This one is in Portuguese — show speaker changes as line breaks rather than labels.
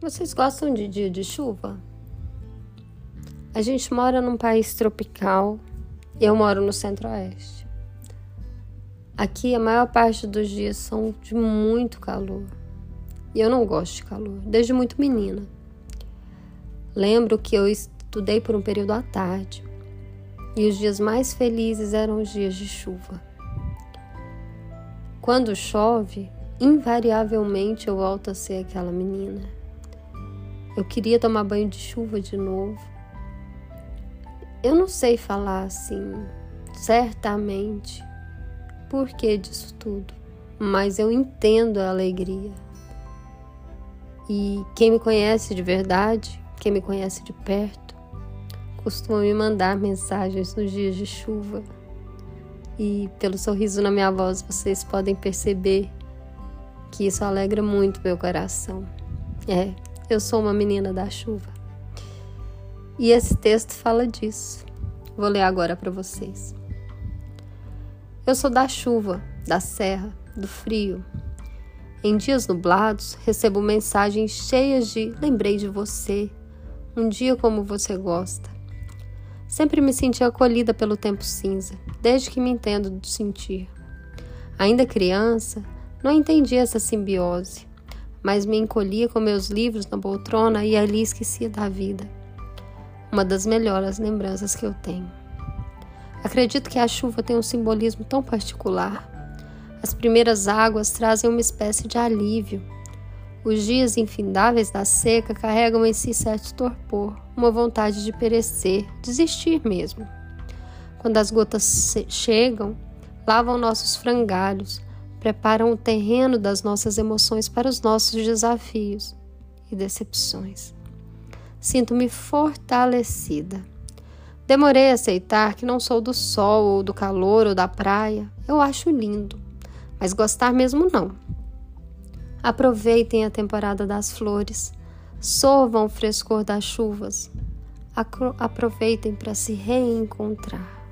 Vocês gostam de dia de chuva? A gente mora num país tropical eu moro no centro-oeste. Aqui a maior parte dos dias são de muito calor. E eu não gosto de calor, desde muito menina. Lembro que eu estudei por um período à tarde e os dias mais felizes eram os dias de chuva. Quando chove, invariavelmente eu volto a ser aquela menina eu queria tomar banho de chuva de novo. Eu não sei falar assim, certamente, por que disso tudo, mas eu entendo a alegria. E quem me conhece de verdade, quem me conhece de perto, costuma me mandar mensagens nos dias de chuva. E pelo sorriso na minha voz, vocês podem perceber que isso alegra muito meu coração. É, eu sou uma menina da chuva. E esse texto fala disso. Vou ler agora para vocês. Eu sou da chuva, da serra, do frio. Em dias nublados, recebo mensagens cheias de lembrei de você, um dia como você gosta. Sempre me senti acolhida pelo tempo cinza, desde que me entendo do sentir. Ainda criança, não entendi essa simbiose mas me encolhia com meus livros na poltrona e ali esquecia da vida. Uma das melhores lembranças que eu tenho. Acredito que a chuva tem um simbolismo tão particular. As primeiras águas trazem uma espécie de alívio. Os dias infindáveis da seca carregam em si certo torpor, uma vontade de perecer, desistir mesmo. Quando as gotas chegam, lavam nossos frangalhos, preparam o terreno das nossas emoções para os nossos desafios e decepções. Sinto-me fortalecida. Demorei a aceitar que não sou do sol ou do calor ou da praia. Eu acho lindo, mas gostar mesmo não. Aproveitem a temporada das flores, sorvam o frescor das chuvas. Aproveitem para se reencontrar.